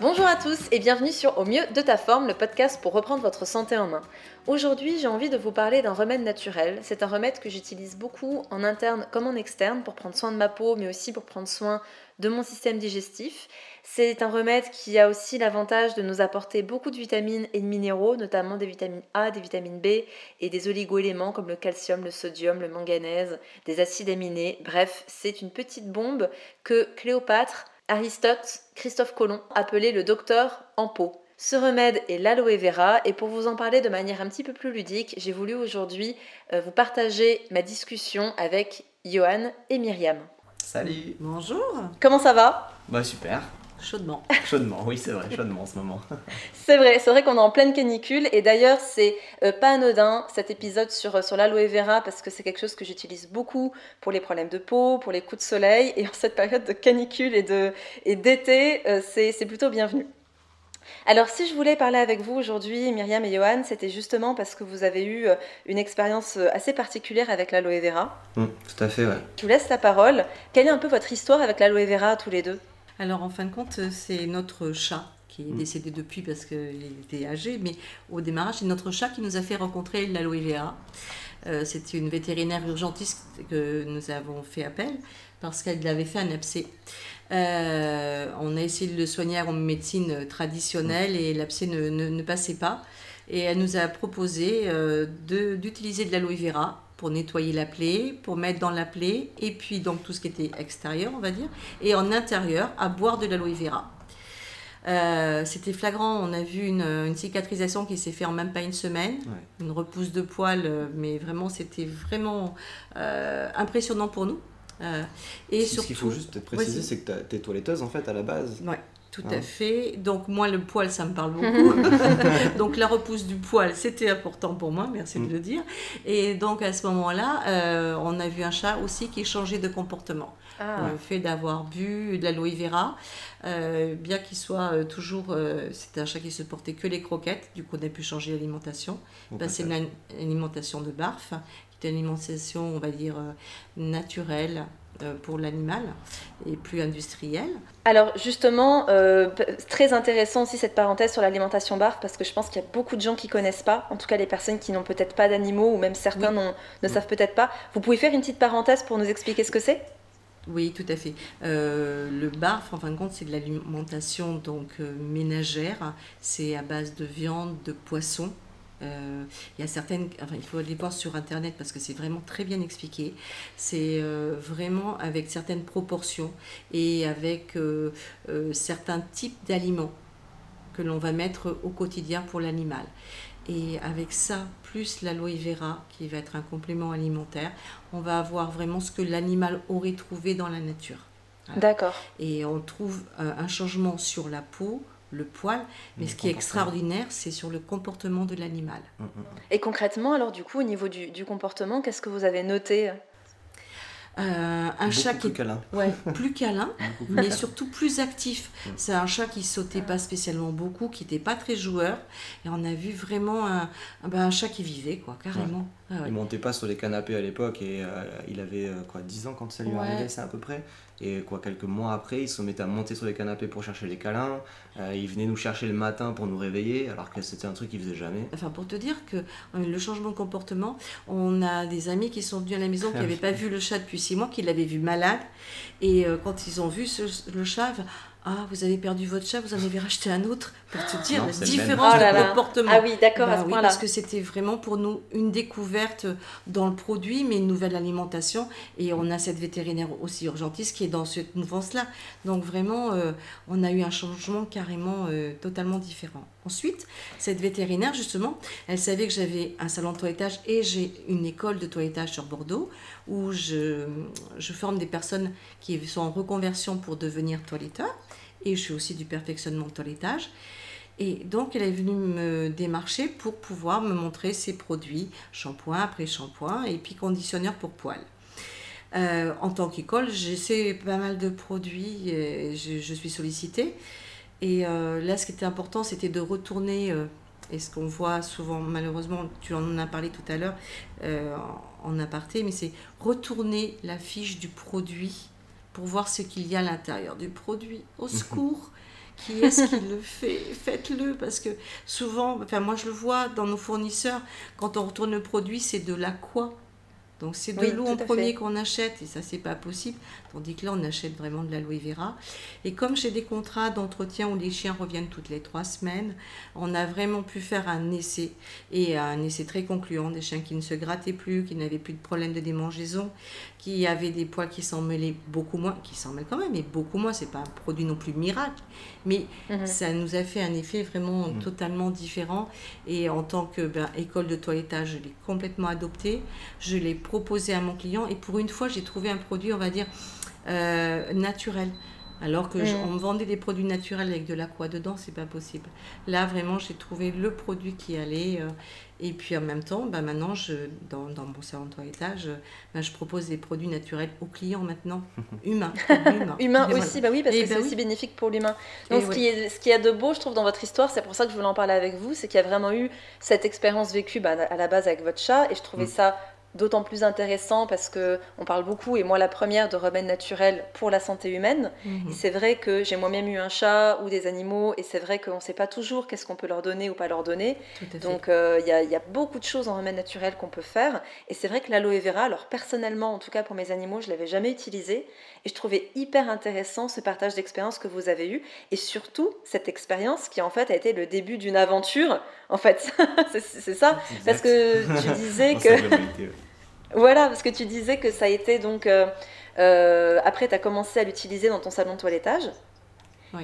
Bonjour à tous et bienvenue sur Au mieux de ta forme, le podcast pour reprendre votre santé en main. Aujourd'hui, j'ai envie de vous parler d'un remède naturel. C'est un remède que j'utilise beaucoup en interne comme en externe pour prendre soin de ma peau, mais aussi pour prendre soin de mon système digestif. C'est un remède qui a aussi l'avantage de nous apporter beaucoup de vitamines et de minéraux, notamment des vitamines A, des vitamines B et des oligoéléments comme le calcium, le sodium, le manganèse, des acides aminés. Bref, c'est une petite bombe que Cléopâtre Aristote, Christophe Colomb appelait le docteur en peau. Ce remède est l'aloe vera et pour vous en parler de manière un petit peu plus ludique, j'ai voulu aujourd'hui euh, vous partager ma discussion avec Johan et Myriam. Salut Bonjour Comment ça va? Bah super Chaudement. Chaudement, oui c'est vrai, chaudement en ce moment. c'est vrai, c'est vrai qu'on est en pleine canicule et d'ailleurs c'est euh, pas anodin cet épisode sur, euh, sur l'aloe vera parce que c'est quelque chose que j'utilise beaucoup pour les problèmes de peau, pour les coups de soleil et en cette période de canicule et, de, et d'été, euh, c'est, c'est plutôt bienvenu. Alors si je voulais parler avec vous aujourd'hui, Myriam et Johan, c'était justement parce que vous avez eu une expérience assez particulière avec l'aloe vera. Mmh, tout à fait, ouais. Je vous laisse la parole. Quelle est un peu votre histoire avec l'aloe vera tous les deux? Alors en fin de compte, c'est notre chat qui est décédé depuis parce qu'il était âgé, mais au démarrage, c'est notre chat qui nous a fait rencontrer l'aloe vera. Euh, c'est une vétérinaire urgentiste que nous avons fait appel parce qu'elle avait fait un abcès. Euh, on a essayé de le soigner en médecine traditionnelle et l'abcès ne, ne, ne, passait pas. Et elle nous a proposé euh, de, d'utiliser de l'aloe vera pour nettoyer la plaie, pour mettre dans la plaie, et puis donc tout ce qui était extérieur, on va dire, et en intérieur, à boire de l'aloe vera. Euh, c'était flagrant, on a vu une, une, cicatrisation qui s'est fait en même pas une semaine, ouais. une repousse de poils, mais vraiment c'était vraiment euh, impressionnant pour nous. Euh, et surtout, ce qu'il faut juste préciser, c'est que tu es toiletteuse en fait à la base. Ouais. Tout à fait. Donc moi, le poil, ça me parle beaucoup. donc la repousse du poil, c'était important pour moi, merci de le dire. Et donc à ce moment-là, euh, on a vu un chat aussi qui changeait de comportement. Ah. Le fait d'avoir bu de l'aloe vera, euh, bien qu'il soit euh, toujours... c'était un chat qui se portait que les croquettes, du coup on a pu changer l'alimentation. C'est une alimentation de barf, qui est une alimentation, on va dire, naturelle, pour l'animal et plus industriel. Alors justement, euh, très intéressant aussi cette parenthèse sur l'alimentation barf parce que je pense qu'il y a beaucoup de gens qui connaissent pas, en tout cas les personnes qui n'ont peut-être pas d'animaux ou même certains oui. ne savent peut-être pas. Vous pouvez faire une petite parenthèse pour nous expliquer ce que c'est? Oui, tout à fait. Euh, le barf, en fin de compte, c'est de l'alimentation donc euh, ménagère. C'est à base de viande, de poisson, euh, il y a certaines, enfin, il faut aller voir sur internet parce que c'est vraiment très bien expliqué. C'est euh, vraiment avec certaines proportions et avec euh, certains types d'aliments que l'on va mettre au quotidien pour l'animal. Et avec ça, plus l'aloe vera, qui va être un complément alimentaire, on va avoir vraiment ce que l'animal aurait trouvé dans la nature. Voilà. D'accord. Et on trouve un changement sur la peau, le poil, mais le ce qui est extraordinaire, c'est sur le comportement de l'animal. Mmh, mmh. Et concrètement, alors du coup, au niveau du, du comportement, qu'est-ce que vous avez noté euh, un Beaucoup chat plus qui câlin. Ouais, plus câlin, mais surtout plus actif. C'est un chat qui sautait pas spécialement beaucoup, qui n'était pas très joueur, et on a vu vraiment un, ben, un chat qui vivait, quoi, carrément. Ouais. Ah ouais. Il montait pas sur les canapés à l'époque et euh, il avait euh, quoi 10 ans quand ça lui Ouais. arrivait, c'est à peu près. Et quoi quelques mois après, il se mettait à monter sur les canapés pour chercher les câlins. Euh, il venait nous chercher le matin pour nous réveiller, alors que c'était un truc qu'il faisait jamais. Enfin, pour te dire que euh, le changement de comportement, on a des amis qui sont venus à la maison qui n'avaient pas vu le chat depuis six mois, qui l'avaient vu malade. Et euh, quand ils ont vu ce- le chat, ah, vous avez perdu votre chat, vous en avez racheté un autre, pour te dire Non, la différence Oh là de là. comportement. Ah oui, d'accord, à Bah ce oui, point-là. Parce que c'était vraiment pour nous une découverte dans le produit, mais une nouvelle alimentation. Et on a cette vétérinaire aussi urgentiste qui est dans cette mouvance-là. Donc vraiment, euh, on a eu un changement carrément euh, totalement différent. Ensuite, cette vétérinaire, justement, elle savait que j'avais un salon de toilettage et j'ai une école de toilettage sur Bordeaux où je, forme des personnes qui sont en reconversion pour devenir toiletteurs. Et je fais aussi du perfectionnement de toilettage. Et donc, elle est venue me démarcher pour pouvoir me montrer ses produits, shampoing après shampoing, et puis conditionneur pour poils. Euh, en tant qu'école, j'essaie pas mal de produits, et je suis sollicitée. Et euh, là, ce qui était important, c'était de retourner, euh, et ce qu'on voit souvent, malheureusement, tu en as parlé tout à l'heure euh, en, aparté, mais c'est retourner la fiche du produit pour voir ce qu'il y a à l'intérieur du produit. Au secours qui est-ce qui le fait? Faites-le parce que souvent, enfin moi je le vois dans nos fournisseurs, quand on retourne le produit, c'est de l'aqua. Donc c'est de l'eau en premier qu'on achète et ça c'est pas possible. Tandis que là on achète vraiment de l'aloe vera. Et comme j'ai des contrats d'entretien où les chiens reviennent toutes les trois semaines, on a vraiment pu faire un essai et un essai très concluant des chiens qui ne se grattaient plus, qui n'avaient plus de problème de démangeaison, qui avaient des poils qui s'en mêlaient beaucoup moins, qui s'en mêlent quand même, mais beaucoup moins. C'est pas un produit non plus miracle, mais mhm. ça nous a fait un effet vraiment mhm. totalement différent. Et en tant que ben, école de toilettage, je l'ai complètement adopté. Je l'ai proposer à mon client. Et pour une fois, j'ai trouvé un produit, on va dire, euh, naturel. Alors que mm. on me vendait des produits naturels avec de l'aqua dedans, c'est pas possible. Là, vraiment, j'ai trouvé le produit qui allait. Euh, et puis en même temps, bah, maintenant, je, dans, dans mon salon de toilettage, bah, je propose des produits naturels aux clients maintenant, humains. Humains aussi, bah oui, parce que c'est bah aussi bénéfique pour l'humain. Donc ce, qui est, ce qui est de beau, je trouve, dans votre histoire, c'est pour ça que je voulais en parler avec vous, c'est qu'il y a vraiment eu cette expérience vécue bah, à la base avec votre chat, et je trouvais mm. ça d'autant plus intéressant parce que on parle beaucoup et moi la première de remèdes naturels pour la santé humaine. Et c'est vrai que j'ai moi-même eu un chat ou des animaux et c'est vrai qu'on ne sait pas toujours qu'est-ce qu'on peut leur donner ou pas leur donner. Donc euh, il y, a beaucoup de choses en remèdes naturels qu'on peut faire. Et c'est vrai que l'aloe vera, alors personnellement en tout cas pour mes animaux, je l'avais jamais utilisé. Et je trouvais hyper intéressant ce partage d'expérience que vous avez eu. Et surtout cette expérience qui en fait a été le début d'une aventure. En fait, c'est ça. Parce que tu disais que voilà, parce que tu disais que ça a été donc. Euh, euh, après, tu as commencé à l'utiliser dans ton salon de toilettage.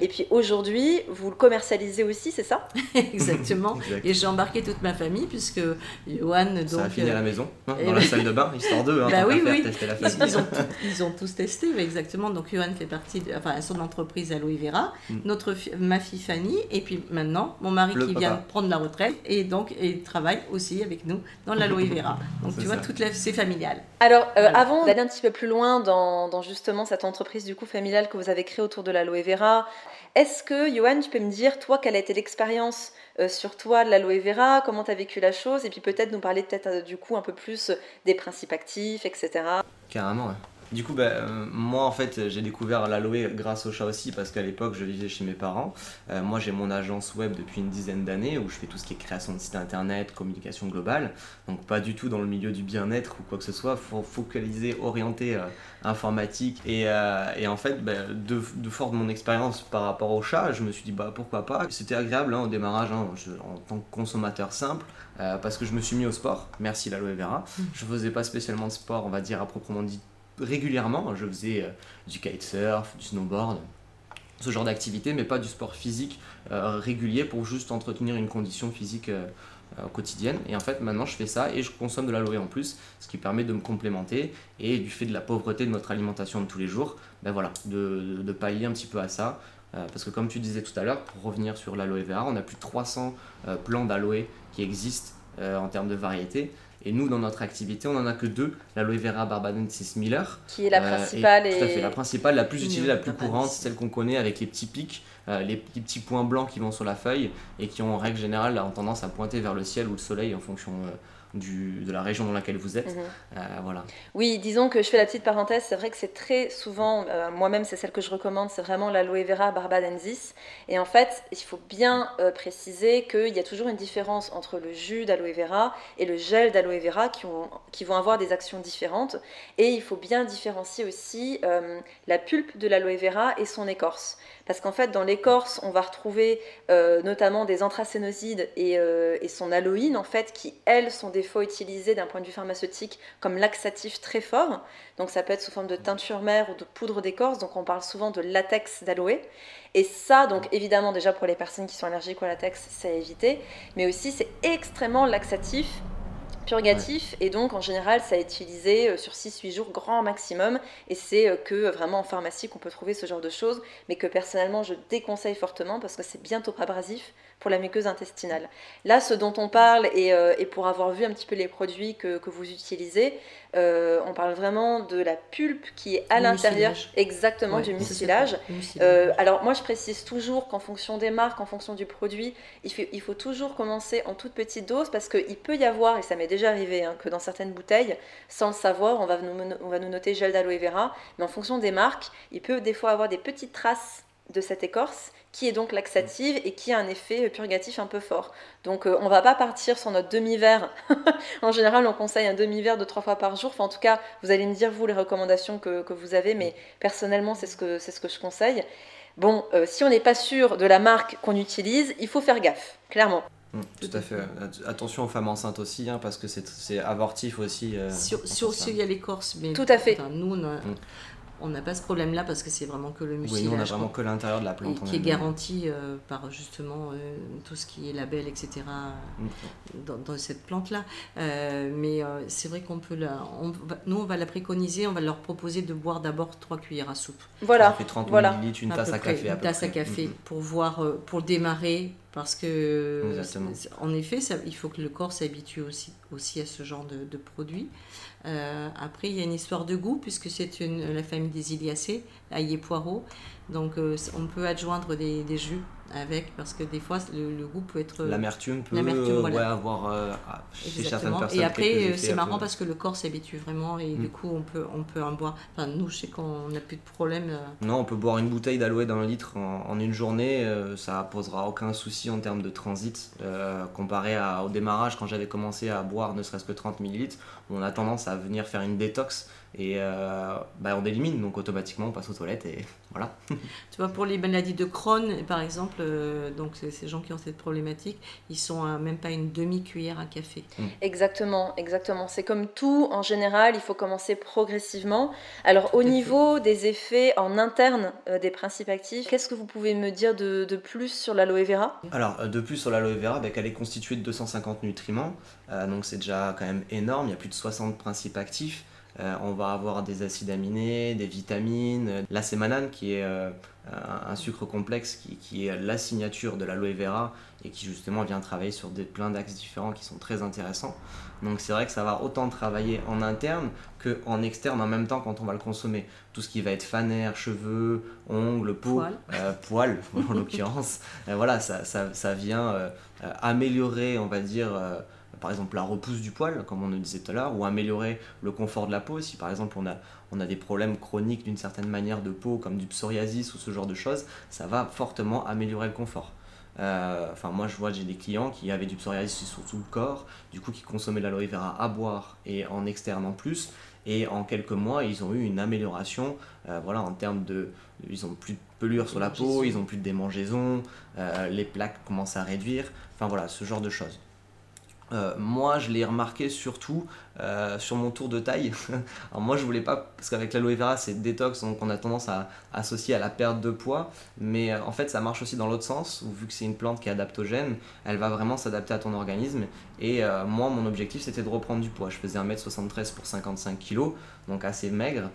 Et puis aujourd'hui, vous le commercialisez aussi, c'est ça? Exactement. Et j'ai embarqué toute ma famille, puisque Johan. Donc, ça a fini à la euh, maison, hein, dans la salle de bain, histoire d'eux. Hein, bah oui, oui. Tester la ils, ont, ils, ont, tous testé, exactement. Donc Johan fait partie de enfin, son entreprise Aloe Vera, mm. notre ma fille Fanny, et puis maintenant mon mari qui vient prendre la retraite, et donc il travaille aussi avec nous dans l'Aloe Vera. Donc tu vois, toute la, c'est familial. Alors, euh, avant d'aller un petit peu plus loin dans, dans justement cette entreprise du coup familiale que vous avez créée autour de l'Aloe Vera, est-ce que, Johan, tu peux me dire, toi, quelle a été l'expérience euh, sur toi de l'aloe vera? Comment tu as vécu la chose? Et puis peut-être nous parler peut-être euh, du coup un peu plus des principes actifs, etc. Carrément, ouais. Du coup, bah, euh, moi en fait, j'ai découvert l'aloe grâce au chat aussi parce qu'à l'époque, je vivais chez mes parents. Euh, moi, j'ai mon agence web depuis une dizaine d'années où je fais tout ce qui est création de site internet, communication globale. Donc, pas du tout dans le milieu du bien-être ou quoi que ce soit. Faut focaliser, orienter euh, informatique. Et, en fait, bah, de, de, fort de mon expérience par rapport au chat, je me suis dit bah pourquoi pas. C'était agréable hein, au démarrage hein, en tant que consommateur simple. parce que je me suis mis au sport, merci l'aloe vera. Mmh. Je faisais pas spécialement de sport, on va dire à proprement dit régulièrement. Je faisais euh, du kitesurf, du snowboard, ce genre d'activité, mais pas du sport physique euh, régulier pour juste entretenir une condition physique euh, quotidienne. Et en fait, maintenant, je fais ça et je consomme de l'aloe en plus, ce qui permet de me complémenter et du fait de la pauvreté de notre alimentation de tous les jours, ben voilà, de, pallier un petit peu à ça. parce que comme tu disais tout à l'heure, pour revenir sur l'aloe vera, on a plus de 300 plants d'aloe qui existent en termes de variété. Et nous, dans notre activité, on n'en a que deux, l'aloe vera barbadensis miller. Qui est la euh, principale. et... Tout à fait, la principale, la plus utilisée, la plus courante, celle qu'on connaît avec les petits pics, euh, les petits points blancs qui vont sur la feuille et qui ont en règle générale tendance à pointer vers le ciel ou le soleil en fonction de la région dans laquelle vous êtes. Mhm. Euh, voilà. Oui, disons que je fais la petite parenthèse, c'est vrai que c'est très souvent, euh, moi-même c'est celle que je recommande, c'est vraiment l'aloe vera barbadensis. Et en fait, il faut bien euh, préciser qu'il y a toujours une différence entre le jus d'aloe vera et le gel d'aloe vera qui, ont, qui vont avoir des actions différentes. Et il faut bien différencier aussi la pulpe de l'aloe vera et son écorce. Parce qu'en fait, dans l'écorce, on va retrouver notamment des anthracénosides et, et son aloïne, en fait, qui, elles, sont des fois utilisé d'un point de vue pharmaceutique comme laxatif très fort. Donc ça peut être sous forme de teinture mère ou de poudre d'écorce. Donc on parle souvent de latex d'aloe. Et ça, donc évidemment déjà pour les personnes qui sont allergiques au latex, c'est à éviter. Mais aussi c'est extrêmement laxatif purgatif et donc en général ça est utilisé euh, sur 6-8 jours grand maximum et c'est euh, que vraiment en pharmacie qu'on peut trouver ce genre de choses mais que personnellement je déconseille fortement parce que c'est bientôt abrasif pour la muqueuse intestinale. Là, ce dont on parle, et, euh, pour avoir vu un petit peu les produits que, vous utilisez, euh, on parle vraiment de la pulpe qui est à l'intérieur exactement du mucilage. Euh, alors moi, je précise toujours qu'en fonction des marques, en fonction du produit, il faut, il faut toujours commencer en toute petite dose parce qu'il peut y avoir, et ça m'est déjà arrivé, hein, que dans certaines bouteilles, sans le savoir, on va nous, on va nous noter gel d'aloe vera, mais en fonction des marques, il peut des fois avoir des petites traces de cette écorce qui est donc laxative et qui a un effet purgatif un peu fort. Donc euh, on va pas partir sur notre demi-verre. en général, on conseille un demi-verre de trois fois par jour. Enfin, en tout cas, vous allez me dire, vous, les recommandations que, que vous avez, mais personnellement, c'est ce que, c'est ce que je conseille. Bon, euh, si on n'est pas sûr de la marque qu'on utilise, il faut faire gaffe, clairement. Mm, tout à fait. Attention aux femmes enceintes aussi, hein, parce que c'est avortif aussi. Euh, sur, sur, il y a l'écorce, mais tout à fait. nous, on a, mm on n'a pas ce problème-là parce que c'est vraiment que le mucilage. Oui, nous, on a vraiment que l'intérieur de la plante. qui est garanti euh, par justement euh, tout ce qui est label, etc. dans, cette plante-là. Euh, mais c'est vrai qu'on peut la. nous, on va la préconiser, on va leur proposer de boire d'abord 3 cuillères à soupe. Voilà. Ça fait 30 voilà. une tasse à, café. une tasse à café pour voir, pour démarrer. Parce que, en effet, ça, il faut que le corps s'habitue aussi, aussi à ce genre de, de produits. Euh, après, il y a une histoire de goût, puisque c'est la famille des Iliacées, ail et poireaux. Donc, euh, on peut adjoindre des, des jus avec parce que des fois le, goût peut être l'amertume peut avoir euh, chez certaines personnes et après euh, c'est marrant parce que le corps s'habitue vraiment et du mm. coup on peut on peut en boire enfin nous je sais qu'on n'a plus de problème euh. non on peut boire une bouteille d'aloe d'un litre en, une journée ça posera aucun souci en termes de transit comparé à, au démarrage quand j'avais commencé à boire ne serait-ce que 30 millilitres on a tendance à venir faire une détox et euh, bah, on élimine, donc automatiquement on passe aux toilettes et voilà. tu vois, pour les maladies de Crohn, par exemple, euh, donc ces gens qui ont cette problématique, ils sont à même pas une demi-cuillère à café. Mm. Exactement, exactement. C'est comme tout, en général, il faut commencer progressivement. Alors au niveau des effets en interne euh, des principes actifs, qu'est-ce que vous pouvez me dire de, de plus sur l'aloe vera? Alors de plus sur l'aloe vera, bah, qu'elle est constituée de 250 nutriments, donc c'est déjà quand même énorme, il y a plus de 60 principes actifs. Euh, on va avoir des acides aminés, des vitamines, euh, la sémanane qui est euh, un sucre complexe qui, est la signature de l'aloe vera et qui justement vient travailler sur des, plein d'axes différents qui sont très intéressants. Donc c'est vrai que ça va autant travailler en interne qu'en externe en même temps quand on va le consommer. Tout ce qui va être fanère, cheveux, ongles, peau, poils, en l'occurrence, voilà, ça, ça vient améliorer, on va dire, par exemple la repousse du poil, comme on le disait tout à l'heure, ou améliorer le confort de la peau. Si par exemple on a, on a des problèmes chroniques d'une certaine manière de peau, comme du psoriasis ou ce genre de choses, ça va fortement améliorer le confort. Euh, enfin, moi je vois, j'ai des clients qui avaient du psoriasis sur tout le corps, du coup qui consommaient de l'aloe vera à boire et en externe en plus. Et en quelques mois, ils ont eu une amélioration euh, voilà, en termes de. Ils ont plus de pelure sur la peau, ils ont plus de démangeaisons, euh, les plaques commencent à réduire. Enfin voilà, ce genre de choses. Euh, moi, je l'ai remarqué surtout euh, sur mon tour de taille. Alors moi, je voulais pas, parce qu'avec l'aloe vera, c'est détox, donc on a tendance à associer à la perte de poids. Mais euh, en fait, ça marche aussi dans l'autre sens, vu que c'est une plante qui est adaptogène, elle va vraiment s'adapter à ton organisme. Et moi, mon objectif, c'était de reprendre du poids. Je faisais 1m73 pour 55 kg, donc assez maigre,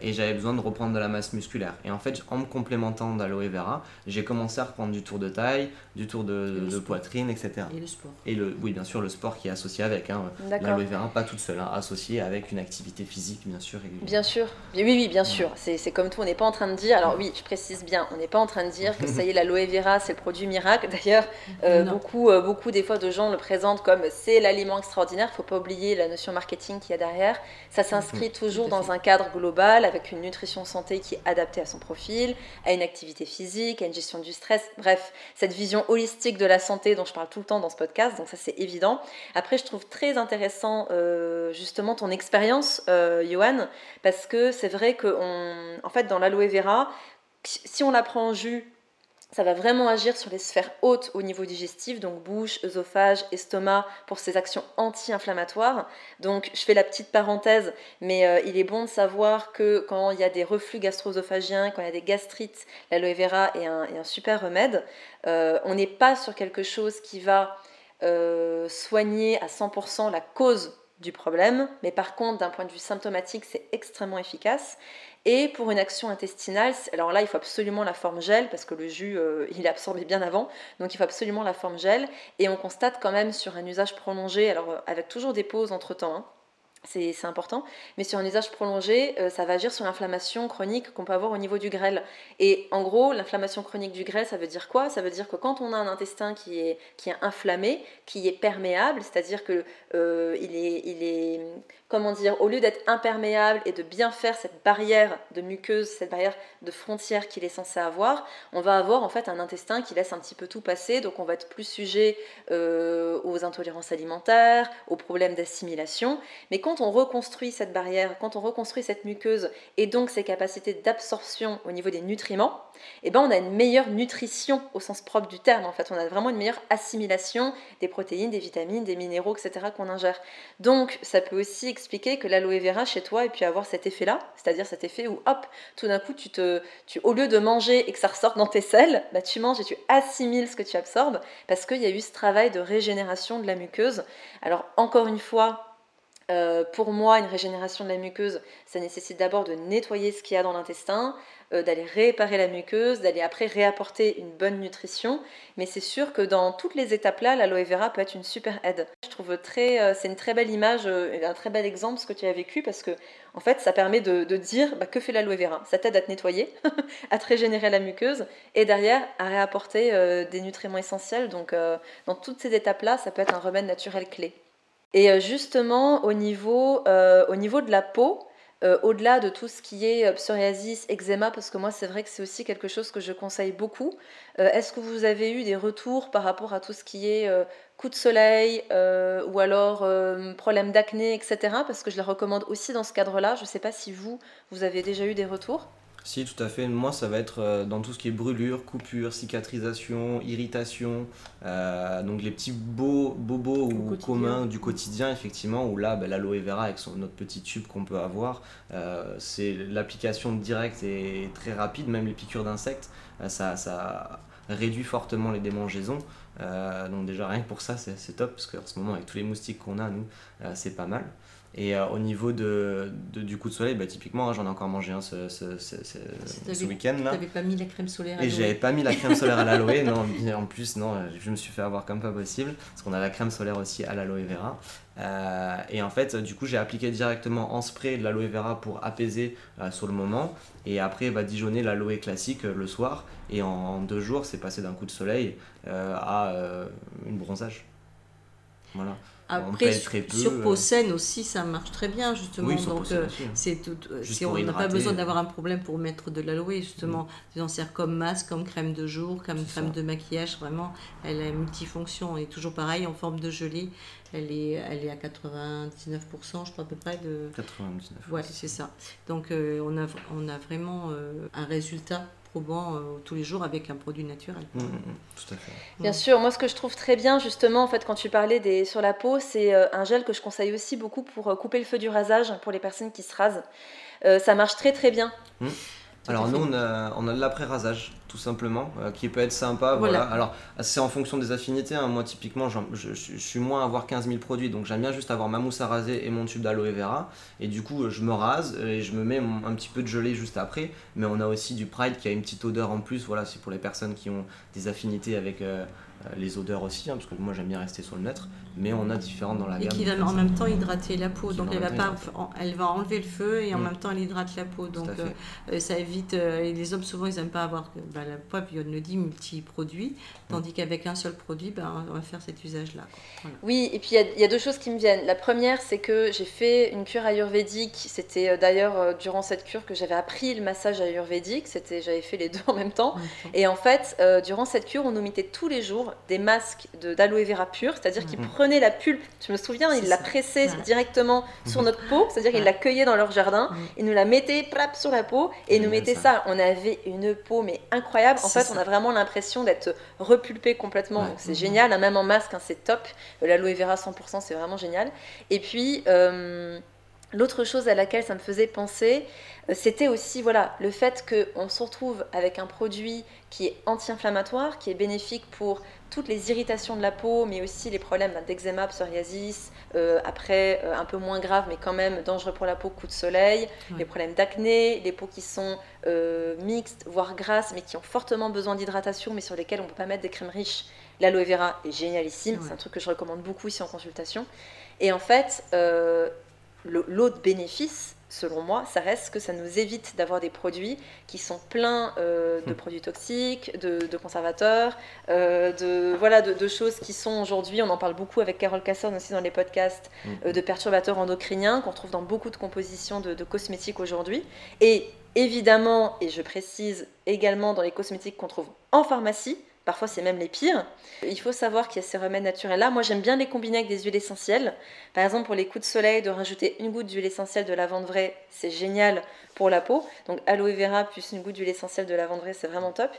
et j'avais besoin de reprendre de la masse musculaire. Et en fait, en me complémentant d'aloe vera, j'ai commencé à reprendre du tour de taille, du tour de, poitrine, etc. Et le sport. Et le, oui, bien sûr, le sport qui est associé avec. Hein, l'aloe vera, pas toute seule, hein, associée avec une activité physique, bien sûr. Bien sûr. Oui, oui, bien sûr. C'est comme tout, on n'est pas en train de dire. Alors oui, je précise bien, on n'est pas en train de dire que ça y est, l'aloe vera, c'est le produit miracle. D'ailleurs, euh, beaucoup, euh, beaucoup des fois de gens le présentent comme c'est l'aliment extraordinaire. Il faut pas oublier la notion marketing qu'il y a derrière. Ça s'inscrit toujours dans un cadre global avec une nutrition santé qui est adaptée à son profil, à une activité physique, à une gestion du stress. Bref, cette vision holistique de la santé dont je parle tout le temps dans ce podcast. Donc ça, c'est évident. Après, je trouve très intéressant euh, justement ton expérience, euh, Johan, parce que c'est vrai que en fait, dans l'aloe vera, si on la prend en jus, ça va vraiment agir sur les sphères hautes au niveau digestif, donc bouche, œsophage, estomac, pour ses actions anti-inflammatoires. Donc je fais la petite parenthèse, mais euh, il est bon de savoir que quand il y a des reflux gastro-œsophagiens, quand il y a des gastrites, l'aloe vera est un, super remède. on n'est pas sur quelque chose qui va euh, soigner à 100% la cause du problème, mais par contre, d'un point de vue symptomatique, c'est extrêmement efficace. Et pour une action intestinale, alors là, il faut absolument la forme gel, parce que le jus, euh, il est absorbé bien avant, donc il faut absolument la forme gel. Et on constate quand même sur un usage prolongé, alors euh, avec toujours des pauses entre-temps, hein, c'est important. Mais sur un usage prolongé, euh, ça va agir sur l'inflammation chronique qu'on peut avoir au niveau du grêle. Et en gros, l'inflammation chronique du grêle, ça veut dire quoi? Ça veut dire que quand on a un intestin qui est, qui est inflammé, qui est perméable, c'est-à-dire que euh, il, est, il est, comment dire, au lieu d'être imperméable et de bien faire cette barrière de muqueuse, cette barrière de frontière qu'il est censé avoir, on va avoir en fait un intestin qui laisse un petit peu tout passer. Donc on va être plus sujet euh, aux intolérances alimentaires, aux problèmes d'assimilation. Mais quand on reconstruit cette barrière, quand on reconstruit cette muqueuse et donc ses capacités d'absorption au niveau des nutriments, eh ben on a une meilleure nutrition au sens propre du terme. En fait, on a vraiment une meilleure assimilation des protéines, des vitamines, des minéraux, etc. qu'on ingère. Donc, ça peut aussi expliquer que l'aloe vera chez toi ait pu avoir cet effet-là, c'est-à-dire cet effet où, hop, tout d'un coup, tu, au lieu de manger et que ça ressorte dans tes selles, bah, tu manges et tu assimiles ce que tu absorbes parce qu'il y a eu ce travail de régénération de la muqueuse. Alors, encore une fois, euh, pour moi, une régénération de la muqueuse, ça nécessite d'abord de nettoyer ce qu'il y a dans l'intestin, euh, d'aller réparer la muqueuse, d'aller après réapporter une bonne nutrition. Mais c'est sûr que dans toutes les étapes-là, l'aloe vera peut être une super aide. Je trouve très, euh, c'est une très belle image, un très bel exemple ce que tu as vécu parce que en fait, ça permet de, dire bah, que fait l'aloe vera? Ça t'aide à te nettoyer, à te régénérer la muqueuse et derrière à réapporter des nutriments essentiels. Donc, dans toutes ces étapes-là, ça peut être un remède naturel clé. Et euh, justement, au niveau, euh, au niveau de la peau, euh, au-delà de tout ce qui est psoriasis, eczéma, parce que moi c'est vrai que c'est aussi quelque chose que je conseille beaucoup, est-ce que vous avez eu des retours par rapport à tout ce qui est coup de soleil ou alors problème d'acné, etc. Parce que je les recommande aussi dans ce cadre-là. Je ne sais pas si vous, vous avez déjà eu des retours. Si, tout à fait. Moi, ça va être euh, dans tout ce qui est brûlure, coupure, cicatrisation, irritation, euh, donc les petits beaux bobos ou communs du quotidien, effectivement, où là, ben, l'aloe vera avec son, notre petit tube qu'on peut avoir, euh, c'est l'application directe et très rapide, même les piqûres d'insectes, ça, ça réduit fortement les démangeaisons. donc déjà rien que pour ça c'est top parce qu'en ce moment avec tous les moustiques qu'on a nous c'est pas mal. Et euh, au niveau de, du coup de soleil, bah, typiquement, j'en ai encore mangé un ce, ce, ce, week-end. Tu n'avais pas mis la crème solaire à Et j'avais pas mis la crème solaire à l'aloe. non, en plus, non, je me suis fait avoir comme pas possible. Parce qu'on a la crème solaire aussi à l'aloe vera. Euh, et en fait, du coup, j'ai appliqué directement en spray de l'aloe vera pour apaiser euh, sur le moment. Et après, bah, dijonner l'aloe classique le soir. Et en, deux jours, c'est passé d'un coup de soleil à une bronzage. Voilà. Après, sur peau euh. saine aussi, ça marche très bien, justement. Donc, euh, c'est tout, euh, si on n'a pas besoin d'avoir un problème pour mettre de l'aloe, justement, mm. on sert comme masque, comme crème de jour, comme crème de maquillage, vraiment, elle a multifonction. Et toujours pareil, en forme de gelée, elle est, elle est à 99%, je crois à peu près. De... 99%. Ouais, c'est ça. Donc, on, a, on a vraiment un résultat probant euh, tous les jours avec un produit naturel. Mmh, mmh, mmh, tout à fait. Bien sûr, moi ce que je trouve très bien justement en fait quand tu parlais des sur la peau, c'est euh, un gel que je conseille aussi beaucoup pour euh, couper le feu du rasage pour les personnes qui se rasent. ça marche très très bien. Alors nous, on a, on a de l'après-rasage, tout simplement, euh, qui peut être sympa. Voilà. Alors c'est en fonction des affinités. Hein. Moi, typiquement, je, je, suis moins à avoir 15 000 produits, donc j'aime bien juste avoir ma mousse à raser et mon tube d'aloe vera. Et du coup, je me rase et je me mets un petit peu de gelée juste après. Mais on a aussi du Pride qui a une petite odeur en plus. Voilà, c'est pour les personnes qui ont des affinités avec... Euh, euh, les odeurs aussi, hein, parce que moi j'aime bien rester sur le neutre, mais on a différentes dans la gamme. Et qui va en même temps hydrater la peau, donc elle va, pas, elle va enlever le feu et en mm. même temps elle hydrate la peau, donc euh, ça évite, les hommes souvent ils n'aiment pas avoir, bah, la poivre on le dit, multi-produits, tandis qu'avec un seul produit, bah, on va faire cet usage-là. Oui, et puis il y, a deux choses qui me viennent. La première, c'est que j'ai fait une cure ayurvédique, c'était d'ailleurs durant cette cure que j'avais appris le massage ayurvédique, j'avais fait les deux en même temps, et en fait, durant cette cure, on nous mettait tous les jours des masques d'aloe vera pur, c'est-à-dire qu'il mhm. prenait la pulpe, je me souviens, il la pressait directement sur notre peau, c'est-à-dire qu'il la cueillait dans leur jardin, mhm. il nous la mettait plap sur la peau et nous mettait ça. On avait une peau mais incroyable. En fait, on a vraiment l'impression d'être repulpé complètement. Donc c'est génial, hein, même en masque, hein, c'est top. L'aloe vera 100%, c'est vraiment génial. Et puis. Euh, L'autre chose à laquelle ça me faisait penser, euh, c'était aussi voilà, le fait qu'on se retrouve avec un produit qui est anti-inflammatoire, qui est bénéfique pour toutes les irritations de la peau, mais aussi les problèmes d'eczéma, psoriasis, euh, après euh, un peu moins grave, mais quand même dangereux pour la peau, coup de soleil, les problèmes d'acné, les peaux qui sont mixtes, voire grasses, mais qui ont fortement besoin d'hydratation, mais sur lesquelles on ne peut pas mettre des crèmes riches. L'aloe vera est génialissime, c'est un truc que je recommande beaucoup ici en consultation. Et en fait, l'autre bénéfice, selon moi, ça reste que ça nous évite d'avoir des produits qui sont pleins euh, de hmm. produits toxiques, de, conservateurs, euh, de, voilà, de, choses qui sont aujourd'hui, on en parle beaucoup avec Carole Casson aussi dans les podcasts, hmm. euh, de perturbateurs endocriniens qu'on trouve dans beaucoup de compositions de, de cosmétiques aujourd'hui. Et évidemment, et je précise également dans les cosmétiques qu'on trouve en pharmacie, Parfois, c'est même les pires. Il faut savoir qu'il y a ces remèdes naturels-là. Moi, j'aime bien les combiner avec des huiles essentielles. Par exemple, pour les coups de soleil, de rajouter une goutte d'huile essentielle de lavande vraie, c'est génial pour la peau. Donc, aloe vera plus une goutte d'huile essentielle de lavande vraie, c'est vraiment top.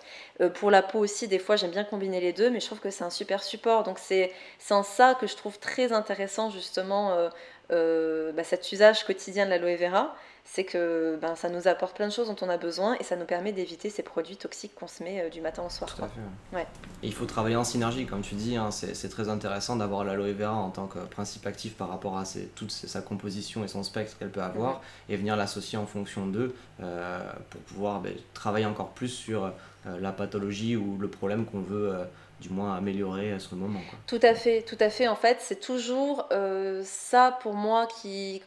Euh, pour la peau aussi, des fois, j'aime bien combiner les deux, mais je trouve que c'est un super support. Donc, c'est en ça que je trouve très intéressant, justement, euh, euh, bah, cet usage quotidien de l'aloe vera c'est que ben, ça nous apporte plein de choses dont on a besoin et ça nous permet d'éviter ces produits toxiques qu'on se met euh, du matin au soir. Tout à fait. Ouais. Et il faut travailler en synergie, comme tu dis, hein, c'est très intéressant d'avoir l'aloe vera en tant que principe actif par rapport à toute sa composition et son spectre qu'elle peut avoir et venir l'associer en fonction d'eux euh, pour pouvoir ben, travailler encore plus sur euh, la pathologie ou le problème qu'on veut du moins améliorer à ce moment. Tout à fait, tout à fait. En fait, c'est toujours ça pour moi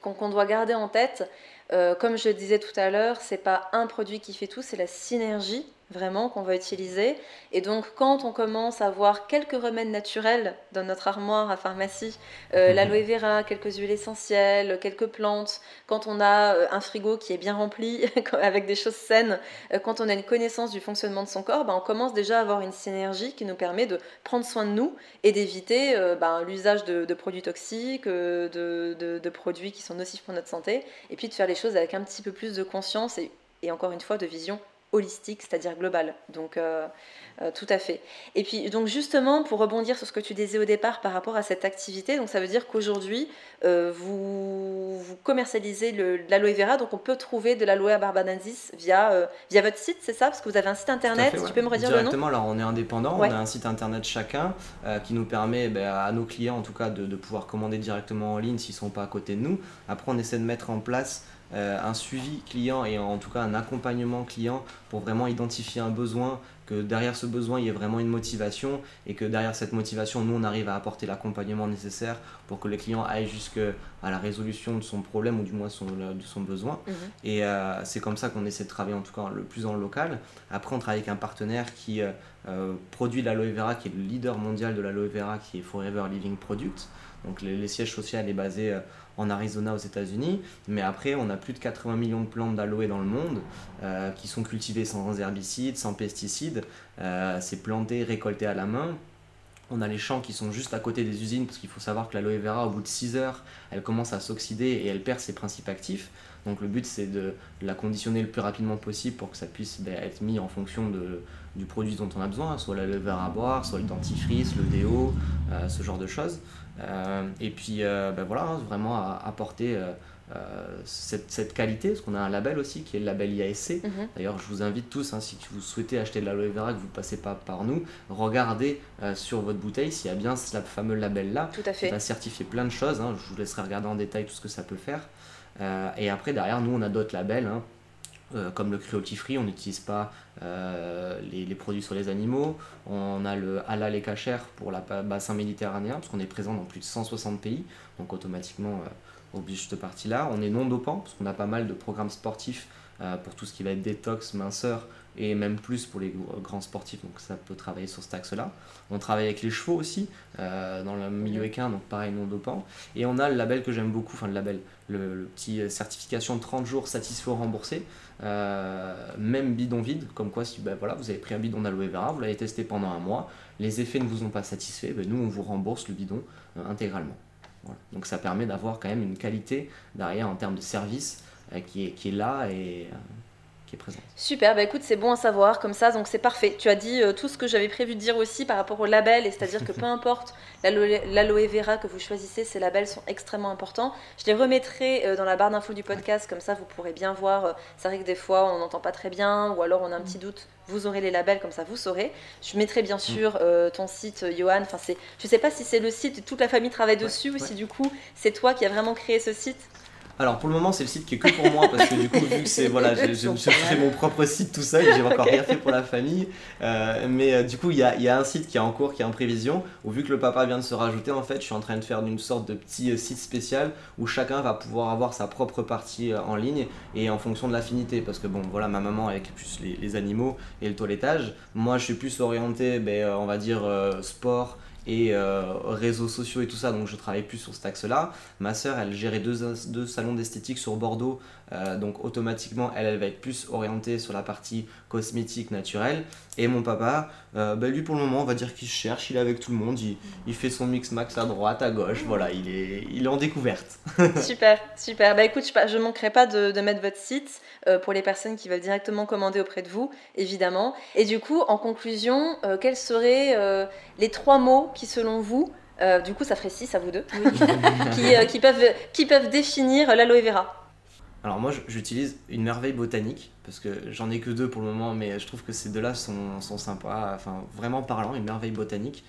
qu'on doit garder en tête. Euh, comme je disais tout à l'heure, c'est pas un produit qui fait tout, c'est la synergie vraiment qu'on va utiliser. Et donc quand on commence à avoir quelques remèdes naturels dans notre armoire à pharmacie, euh, mhm. l'aloe vera, quelques huiles essentielles, quelques plantes, quand on a euh, un frigo qui est bien rempli avec des choses saines, euh, quand on a une connaissance du fonctionnement de son corps, ben, on commence déjà à avoir une synergie qui nous permet de prendre soin de nous et d'éviter ben, l'usage de, produits toxiques, de, de, produits qui sont nocifs pour notre santé, et puis de faire les choses avec un petit peu plus de conscience et, et encore une fois de vision holistique, c'est-à-dire global. Donc, euh, euh, tout à fait. Et puis, donc justement, pour rebondir sur ce que tu disais au départ par rapport à cette activité, donc ça veut dire qu'aujourd'hui, euh, vous, vous, commercialisez de l'aloe vera, donc on peut trouver de l'aloe barbadensis via, via votre site, c'est ça? Parce que vous avez un site internet, tu peux me redire le nom? Alors on est indépendant, on a un site internet chacun qui nous permet ben, à nos clients en tout cas de, de pouvoir commander directement en ligne s'ils ne sont pas à côté de nous. Après, on essaie de mettre en place un suivi client et en tout cas un accompagnement client pour vraiment identifier un besoin, que derrière ce besoin il y ait vraiment une motivation et que derrière cette motivation nous on arrive à apporter l'accompagnement nécessaire pour que le client aille jusqu'à la résolution de son problème ou du moins son, de son besoin. Mhm. Et euh, c'est comme ça qu'on essaie de travailler en tout cas le plus en local. Après on travaille avec un partenaire qui euh, produit l'aloe vera, qui est le leader mondial de l'aloe vera, qui est Forever Living Product. Donc les, sièges sociaux est basé en Arizona aux États-Unis. Mais après, on a plus de 80 millions de plantes d'aloe dans le monde euh, qui sont cultivées sans herbicides, sans pesticides. Euh, c'est planté, récolté à la main. On a les champs qui sont juste à côté des usines parce qu'il faut savoir que l'aloe vera, au bout de 6 heures, elle commence à s'oxyder et elle perd ses principes actifs. Donc le but c'est de la conditionner le plus rapidement possible pour que ça puisse ben, être mis en fonction de, du produit dont on a besoin, soit l'aloe vera à boire, soit le dentifrice, le déo, euh, ce genre de choses. Euh, et puis euh, ben voilà, hein, vraiment apporter cette, cette, qualité, parce qu'on a un label aussi qui est le label IASC. Mhm. D'ailleurs, je vous invite tous, hein, si vous souhaitez acheter de l'aloe vera, que vous ne passez pas par nous, regardez sur votre bouteille s'il y a bien ce fameux label-là. Tout à fait. Qui va certifier plein de choses. Hein. je vous laisserai regarder en détail tout ce que ça peut faire. et après, derrière, nous, on a d'autres labels. Euh, comme le cruelty free, on n'utilise pas euh, les, produits sur les animaux. On a le halal et kacher pour le bassin méditerranéen, parce qu'on est présent dans plus de 160 pays, donc automatiquement euh, oblige cette partie-là. On est non dopant, parce qu'on a pas mal de programmes sportifs pour tout ce qui va être détox, minceur, et même plus pour les grands sportifs, donc ça peut travailler sur cet axe-là. On travaille avec les chevaux aussi, dans le milieu équin, donc pareil, non dopant. Et on a le label que j'aime beaucoup, enfin le label, le, petit certification de 30 jours satisfait ou remboursé, euh, même bidon vide, comme quoi si ben voilà, vous avez pris un bidon d'aloe vera, vous l'avez testé pendant un mois, les effets ne vous ont pas satisfait, ben nous on vous rembourse le bidon euh, intégralement. Donc ça permet d'avoir quand même une qualité derrière en termes de service euh, qui, est, qui est là et Super, bah écoute, c'est bon à savoir comme ça, donc c'est parfait. Tu as dit euh, tout ce que j'avais prévu de dire aussi par rapport au label, c'est-à-dire que peu importe l'aloe vera que vous choisissez, ces labels sont extrêmement importants. Je les remettrai euh, dans la barre d'infos du podcast, comme ça vous pourrez bien voir. Euh, c'est vrai que des fois on n'entend pas très bien, ou alors on a un petit doute. Vous aurez les labels, comme ça vous saurez. Je mettrai bien sûr ton site, Johan. Enfin, je ne sais pas si c'est le site et toute la famille travaille dessus ou si du coup c'est toi qui as vraiment créé ce site. Alors pour le moment c'est le site qui est que pour moi parce que du coup vu que c'est voilà j'ai fait mon propre site tout seul j'ai encore rien fait pour la famille. Euh, mais euh, du coup il y a, y a, un site qui est en cours qui est en prévision où vu que le papa vient de se rajouter en fait je suis en train de faire une sorte de petit euh, site spécial où chacun va pouvoir avoir sa propre partie en ligne et en fonction de l'affinité. Parce que bon voilà ma maman avec plus les, les, animaux et le toilettage. Moi je suis plus orienté ben, on va dire sport et euh, réseaux sociaux et tout ça, donc je travaille plus sur cet axe-là. Ma sœur, elle gérait deux, deux salons d'esthétique sur Bordeaux, euh, donc automatiquement, elle, elle va être plus orientée sur la partie cosmétique naturelle. Et mon papa, euh, bah, lui pour le moment, on va dire qu'il cherche, il est avec tout le monde, il, il, fait son mix max à droite, à gauche, voilà, il est, il est en découverte. super, super. Bah écoute, je ne manquerai pas de, de, mettre votre site pour les personnes qui veulent directement commander auprès de vous, évidemment. Et du coup, en conclusion, quels seraient les trois mots qui, selon vous, euh, du coup, ça ferait six à vous deux, euh, qui, peuvent, qui peuvent définir l'aloe vera? Alors moi j'utilise une merveille botanique parce que j'en ai que deux pour le moment mais je trouve que ces deux-là sont, sont, sympas, enfin vraiment parlant, une merveille botanique.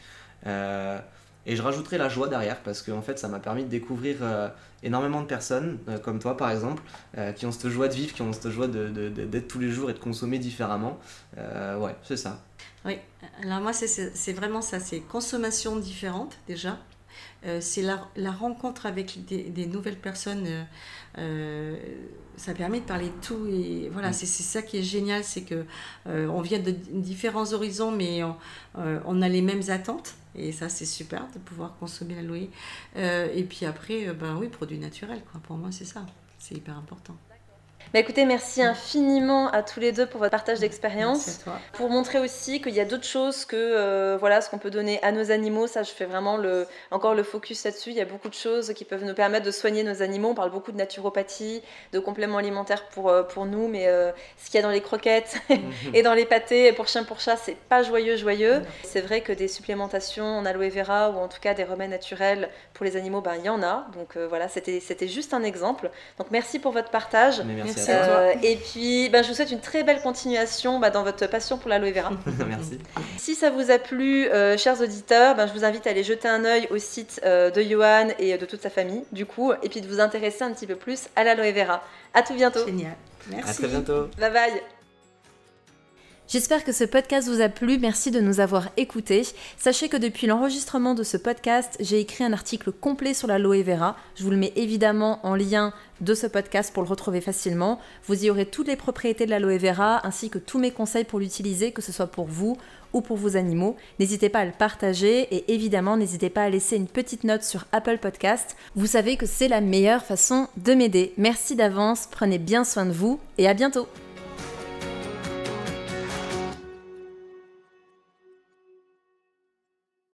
Euh, et je rajouterai la joie derrière parce que en fait ça m'a permis de découvrir énormément de personnes comme toi par exemple qui ont cette joie de vivre, qui ont cette joie d'être de, tous les jours et de consommer différemment. ouais, c'est ça. Oui, alors moi c'est vraiment ça, c'est consommation différente déjà. Euh, c'est la, la, rencontre avec des, des nouvelles personnes, euh, euh, ça permet de parler de tout et voilà, mm. c'est ça qui est génial, c'est que on vient de différents horizons mais on, on, a les mêmes attentes et ça c'est super de pouvoir consommer l'aloe. et puis après, ben oui, produit naturel quoi. Pour moi c'est ça, c'est hyper important. Bah, écoutez, merci infiniment à tous les deux pour votre partage d'expérience. Pour montrer aussi qu'il y a d'autres choses que euh, voilà, ce qu'on peut donner à nos animaux. Ça, je fais vraiment le, encore le focus là-dessus. Il y a beaucoup de choses qui peuvent nous permettre de soigner nos animaux. On parle beaucoup de naturopathie, de compléments alimentaires pour, euh, pour nous, mais euh, ce qu'il y a dans les croquettes et dans les pâtés pour chien pour chat, c'est pas joyeux, joyeux. C'est vrai que des supplémentations en aloe vera ou en tout cas des remèdes naturels pour les animaux, ben, il y en a. Donc voilà, c'était juste un exemple. Donc merci pour votre partage. merci. Euh, et puis, bah, je vous souhaite une très belle continuation bah, dans votre passion pour l'aloe vera. Merci. Si ça vous a plu, euh, chers auditeurs, bah, je vous invite à aller jeter un œil au site euh, de Johan et de toute sa famille, du coup, et puis de vous intéresser un petit peu plus à l'aloe vera. À tout bientôt. Génial. Merci. À très bientôt. Bye bye. J'espère que ce podcast vous a plu, merci de nous avoir écoutés. Sachez que depuis l'enregistrement de ce podcast, j'ai écrit un article complet sur l'aloe vera. Je vous le mets évidemment en lien de ce podcast pour le retrouver facilement. Vous y aurez toutes les propriétés de l'aloe vera ainsi que tous mes conseils pour l'utiliser, que ce soit pour vous ou pour vos animaux. N'hésitez pas à le partager et évidemment n'hésitez pas à laisser une petite note sur Apple Podcast. Vous savez que c'est la meilleure façon de m'aider. Merci d'avance, prenez bien soin de vous et à bientôt